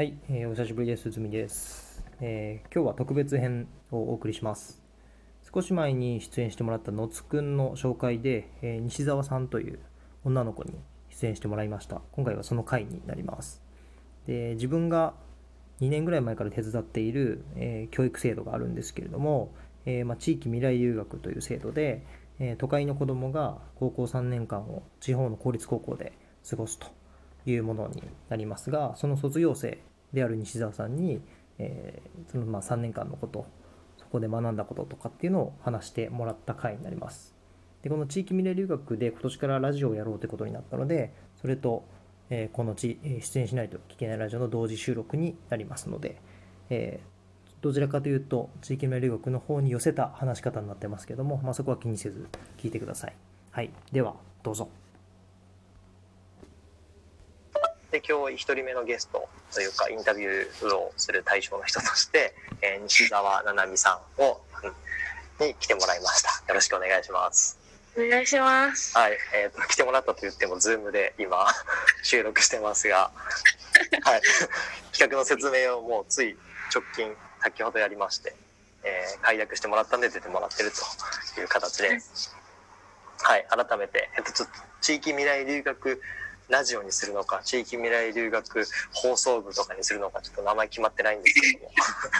はい、えーお久しぶりです。ずみです、えー今日は特別編をお送りします。少し前に出演してもらったのつくんの紹介で、えー西澤さんという女の子に出演してもらいました。今回はその回になります。で、自分が2年ぐらい前から手伝っている、え教育制度があるんですけれども、えま、地域未来留学という制度で、え都会の子どもが高校3年間を地方の公立高校で過ごすというものになりますがその卒業生である西澤さんに、えーそのまあ3年間のことそこで学んだこととかっていうのを話してもらった回になります。でこの地域未来留学で今年からラジオをやろうということになったのでそれと、えーこのち、え出演しないと聞けないラジオの同時収録になりますので、えーどちらかというと地域未来留学の方に寄せた話し方になってますけども、まあ、そこは気にせず聞いてください。はい。ではどうぞ。で今日一人目のゲストというかインタビューをする対象の人として、えー西澤七海さんをうんに来てもらいました。よろしくお願いします。お願いします。はい、えーと来てもらったと言ってもズームで今 収録してますが、はい、企画の説明をもうつい直近先ほどやりまして、えー解約してもらったんで出てもらってるという形で。す。はい、改めて、えっと、ちょっと地域未来留学ラジオにするのか、地域未来留学放送部とかにするのか、ちょっと名前決まってないんですけども、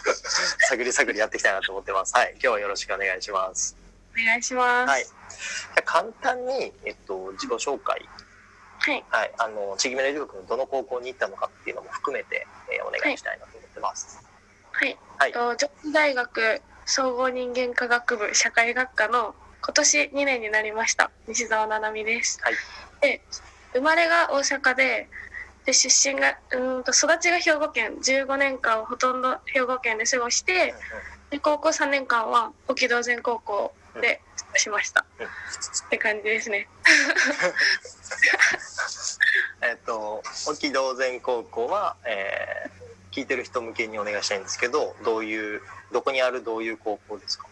探り探りやっていきたいなと思ってます。はい、今日はよろしくお願いします。お願いします。はい。じゃあ簡単に、えっと、自己紹介、はい。はい、あの、地域未来留学のどの高校に行ったのかっていうのも含めて、えーお願いしたいなと思ってます。はい。はい。と上智大学総合人間科学部社会学科の今年2年になりました西澤七海です。はい。で生まれが大阪でで出身がうーんと育ちが兵庫県。15年間をほとんど兵庫県で過ごしてで高校3年間は沖道前高校でしました、うんって感じですね。えっと、沖道前高校は、えー聞いてる人向けにお願いしたいんですけど、どういう、どこにあるどういう高校ですか？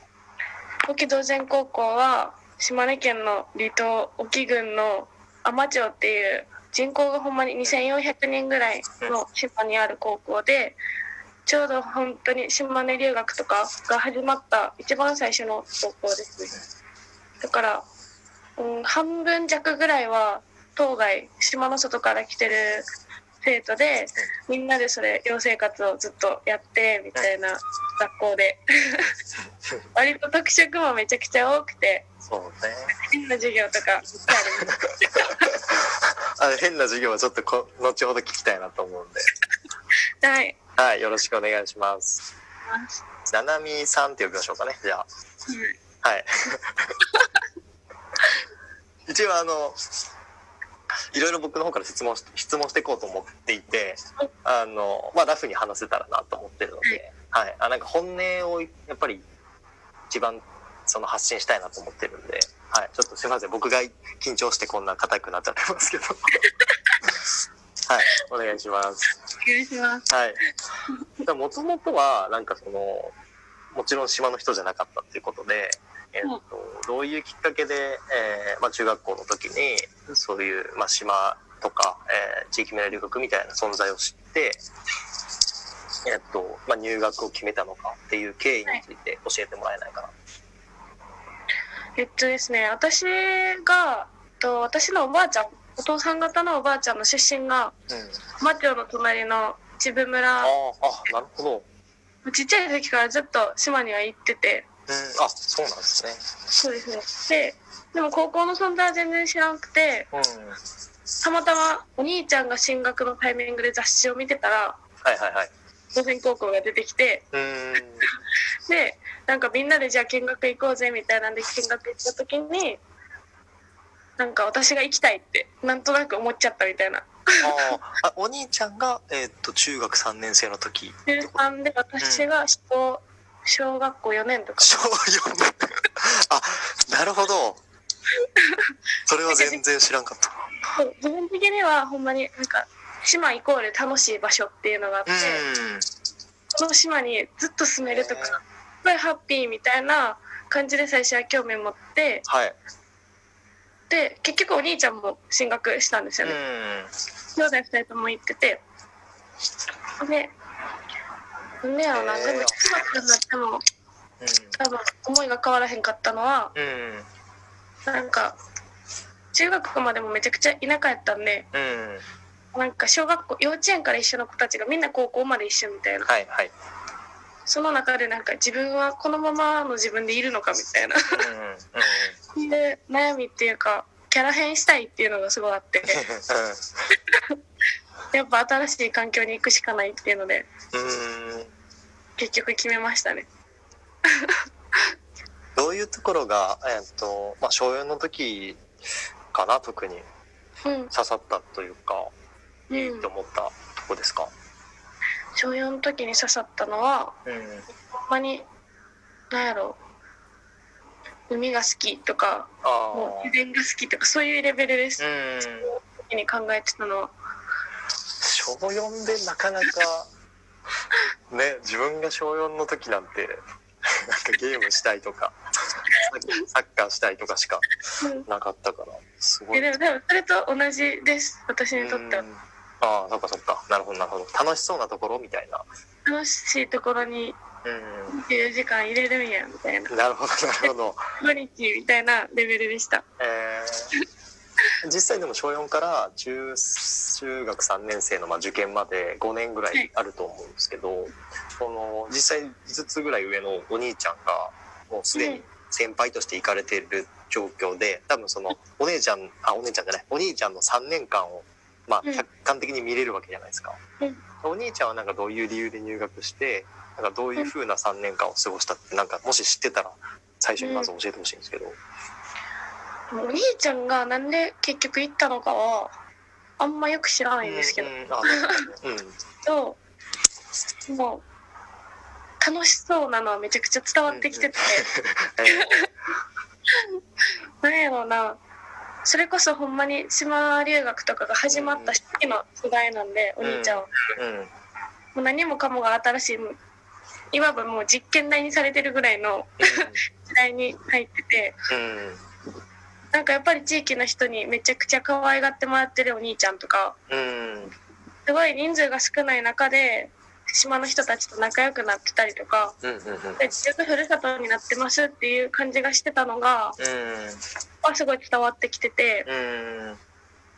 沖道前高校は島根県の離島沖郡の海士町っていう人口がほんまに2400人ぐらいの島にある高校でちょうど本当に島根留学とかが始まった一番最初の高校ですね。だから、うん、半分弱ぐらいは当該島の外から来てる生徒でみんなでそれ寮生活をずっとやってみたいな学校で。割と特色もめちゃくちゃ多くてそうね。変な授業とか あ変な授業はちょっとこ後ほど聞きたいなと思うんで。はいはい、よろしくお願いします。ななみさんって呼びましょうかね、じゃあ。はい。一応あの、いろいろ僕の方から質問し質問していこうと思っていて、あの、まあラフに話せたらなと思ってるので、はい。あ、なんか本音をやっぱり一番その発信したいなと思ってるんで、はい。ちょっとすいません。僕が緊張してこんな硬くなっちゃってますけど。はい。お願いします。お願いしますはい。もともとは、なんかその、もちろん島の人じゃなかったっていうことで、えっと、どういうきっかけで、えーまあ中学校の時に、そういう、まあ島とか、えー地域未来留学みたいな存在を知って、えっと、まあ入学を決めたのかっていう経緯について教えてもらえないかな。えっとですね私がと私のおばあちゃんお父さん方のおばあちゃんの出身がうん。浜町の隣の秩父あ村あ、あ、なるほど。ちっちゃい時からずっと島には行っててうん、あ、そうなんですね。そうですねででも高校の存在は全然知らなくてうん。たまたまお兄ちゃんが進学のタイミングで雑誌を見てたらはいはいはい。当然高校が出てきて。でなんかみんなでじゃあ見学行こうぜみたいなんで見学行った時になんか私が行きたいってなんとなく思っちゃったみたいなあお兄ちゃんが、えーっと、中学3年生の時。中3で私が小小学校4年とか小4年。あ、なるほど。それは全然知らんかった。自分的にはほんまになんか島イコール楽しい場所っていうのがあって、うん。その島にずっと住めるとかすごいハッピーみたいな感じで最初は興味を持ってはい。で結局お兄ちゃんも進学したんですうん。よね、。兄弟2人とも行ってて。でなんでやろうな、でも中学になってもう多分思いが変わらへんかったのはんうん。なんか中学までもめちゃくちゃ田舎やったんでうん。なんか小学校幼稚園から一緒の子たちがみんな高校まで一緒みたいな。はいはいその中でなんか自分はこのままの自分でいるのかみたいな。で悩みっていうかキャラ変したいっていうのがすごいあって。やっぱ新しい環境に行くしかないっていうのでうん結局決めましたね。どういうところが、えっとまあ、小4の時かな特に。うん。刺さったというか、いいうん。と思ったとこですか、小4の時に刺さったのはうん、ほんまに何やろ海が好きとかあもう自然が好きとかそういうレベルです、あうん。時に考えてたのは。小4でなかなかね自分が小4の時なんてなんかゲームしたいとかサッカーしたいとかしかうん。なかったからすごい。えでも多分それと同じです。私にとっては。うんああそっかそっか。なるほどなるほど。楽しそうなところみたいな。楽しいところにうん24時間入れるんやみたいな。なるほどなるほど。土日みたいなレベルでしたえー。実際でも小4から中中学3年生のまあ受験まで5年ぐらいあると思うんですけど、その実際5つぐらい上のお兄ちゃんがもうすでに先輩として行かれてる状況で多分そのお姉ちゃんあお姉ちゃんじゃない。お兄ちゃんの3年間をまあうん。客観的に見れるわけじゃないですか。うん。お兄ちゃんはなんかどういう理由で入学してなんかどういう風な3年間を過ごしたってなんかもし知ってたら最初にまず教えてほしいんですけど。お兄ちゃんがなんで結局行ったのかはあんまよく知らないんですけど、うんうん。と もう楽しそうなのはめちゃくちゃ伝わってきてて、なんやろうなそれこそほんまに島留学とかが始まった初期の世代なんで、お兄ちゃんは。うん。もう何もかもが新しいいわばもう実験台にされてるぐらいの時代に入っててうん。なんかやっぱり地域の人にめちゃくちゃ可愛がってもらって。るお兄ちゃんとかうん。すごい人数が少ない中で島の人たちと仲良くなってたりとかうんうんうん。で自分ふるさとになってますっていう感じがしてたのがあすごい伝わってきててうん。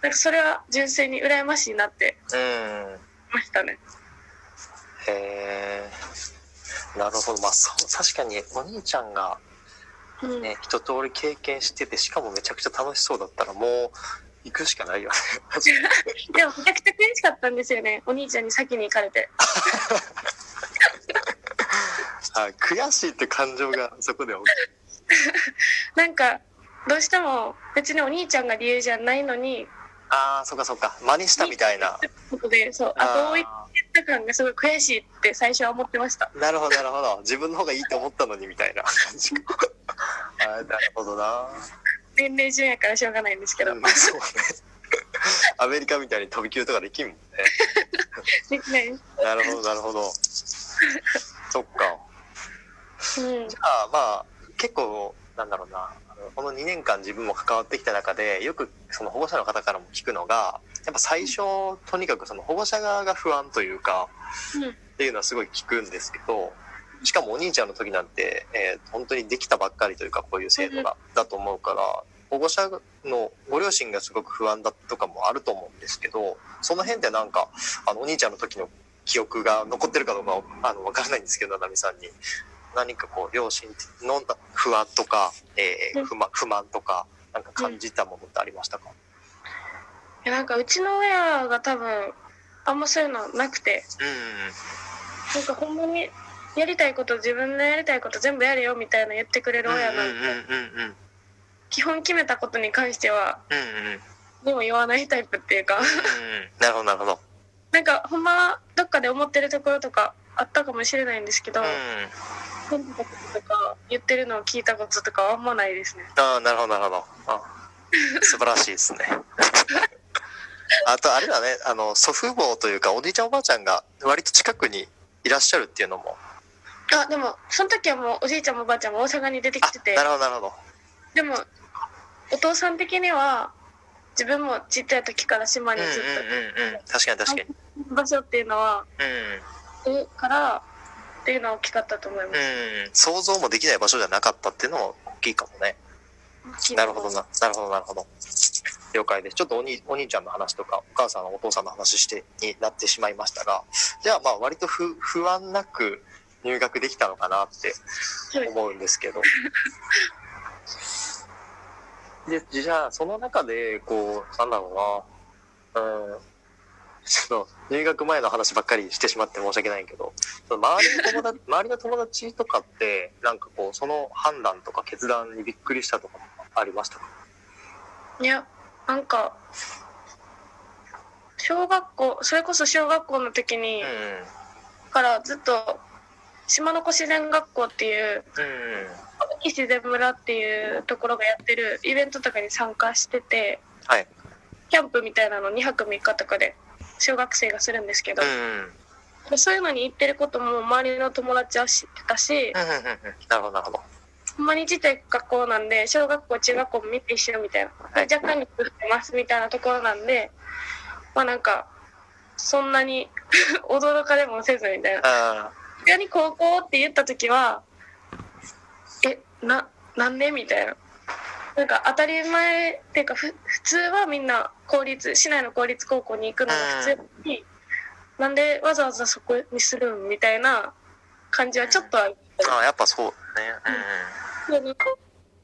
なんかそれは純粋に羨ましいなってましたね。へえなるほど。まあそう確かにお兄ちゃんがうん。ね一通り経験しててしかもめちゃくちゃ楽しそうだったらもう行くしかないよね。でもめちゃくちゃ悔しかったんですよね。お兄ちゃんに先に行かれて。あ 悔しいって感情がそこで起 なんかどうしても別にお兄ちゃんが理由じゃないのにああそっかそっか。真似したみたいな。ことでそう。あー。後追いった感がすごい悔しいって最初は思ってました。なるほどなるほど。自分の方がいいと思ったのにみたいな感じなるほどな年齢順やからしょうがないんですけど、うんそうね。アメリカみたいに飛び級とかできんもんね。できないなるほどなるほど。そっか。うん。じゃあまあ結構なんだろうな。この2年間自分も関わってきた中でよくその保護者の方からも聞くのがやっぱ最初とにかくその保護者側が不安というかうん。っていうのはすごい聞くんですけどしかもお兄ちゃんの時なんて、えー本当にできたばっかりというかこういう制度がだと思うから保護者のご両親がすごく不安だとかもあると思うんですけどその辺でなんかあのお兄ちゃんの時の記憶が残ってるかどうかはあの分からないんですけど奈美さんに。何かこう両親の不安とか、えーうん。不満不満とかなんか感じたものってありましたか、いやなんかうちの親が多分あんまそういうのなくて。うなんかほんまにやりたいこと自分のやりたいこと全部やれよみたいな言ってくれる親なんで、うんうんうん基本決めたことに関してはうんうんでも言わないタイプっていうかうんなるほどなるほどなんかほんまはどっかで思ってるところとかあったかもしれないんですけど、うんこととか言ってるのを聞いたこととかはあんまないですね。ああ、なるほど、なるほど。あ素晴らしいですね。あと、あれだね、あの、祖父母というか、おじいちゃんおばあちゃんが割と近くにいらっしゃるっていうのも。あでもその時はもうおじいちゃんもおばあちゃんも大阪に出てきててあ、なるほど、なるほど。でもお父さん的には自分もちっちゃい時から島にずっ。とうんうんうん。確かに確かに。と場所っていうのはうん。えからっていうのは大きかったと思います。うん。想像もできない場所じゃなかったっていうのも大きいかもね。なるほどな。なるほどなるほど。了解です。ちょっとお兄お兄ちゃんの話とか、お母さんのお父さんの話してになってしまいましたが、じゃあまあ割と不不安なく入学できたのかなってはい。思うんですけど。で、じゃあその中で、こう、なんだろうな、うん、ちょっと入学前の話ばっかりしてしまって申し訳ないけど、その周りの友達、周りの友達とかって、なんかこう、その判断とか決断にびっくりしたとかありましたか？いやなんか小学校それこそ小学校の時に、うん。からずっと島の子自然学校っていううん。うん。自然村っていうところがやってるイベントとかに参加しててはい。キャンプみたいなの2泊3日とかで小学生がするんですけどうん。、そういうのに行ってることも周りの友達は知ってたし、うん。うん。うん。なるほど、なるほど。ほんまにちっちゃい学校なんで小学校中学校もみんな一緒みたいな、はい若干に工夫してますみたいなところなんでまあなんかそんなに 驚かれもせずみたいなあ逆に高校って言った時はえななんで？みたいな。なんか当たり前っていうかふ普通はみんな公立市内の公立高校に行くのが普通に、なんでわざわざそこにするん？みたいな感じはちょっとある。あ、やっぱそうね。うん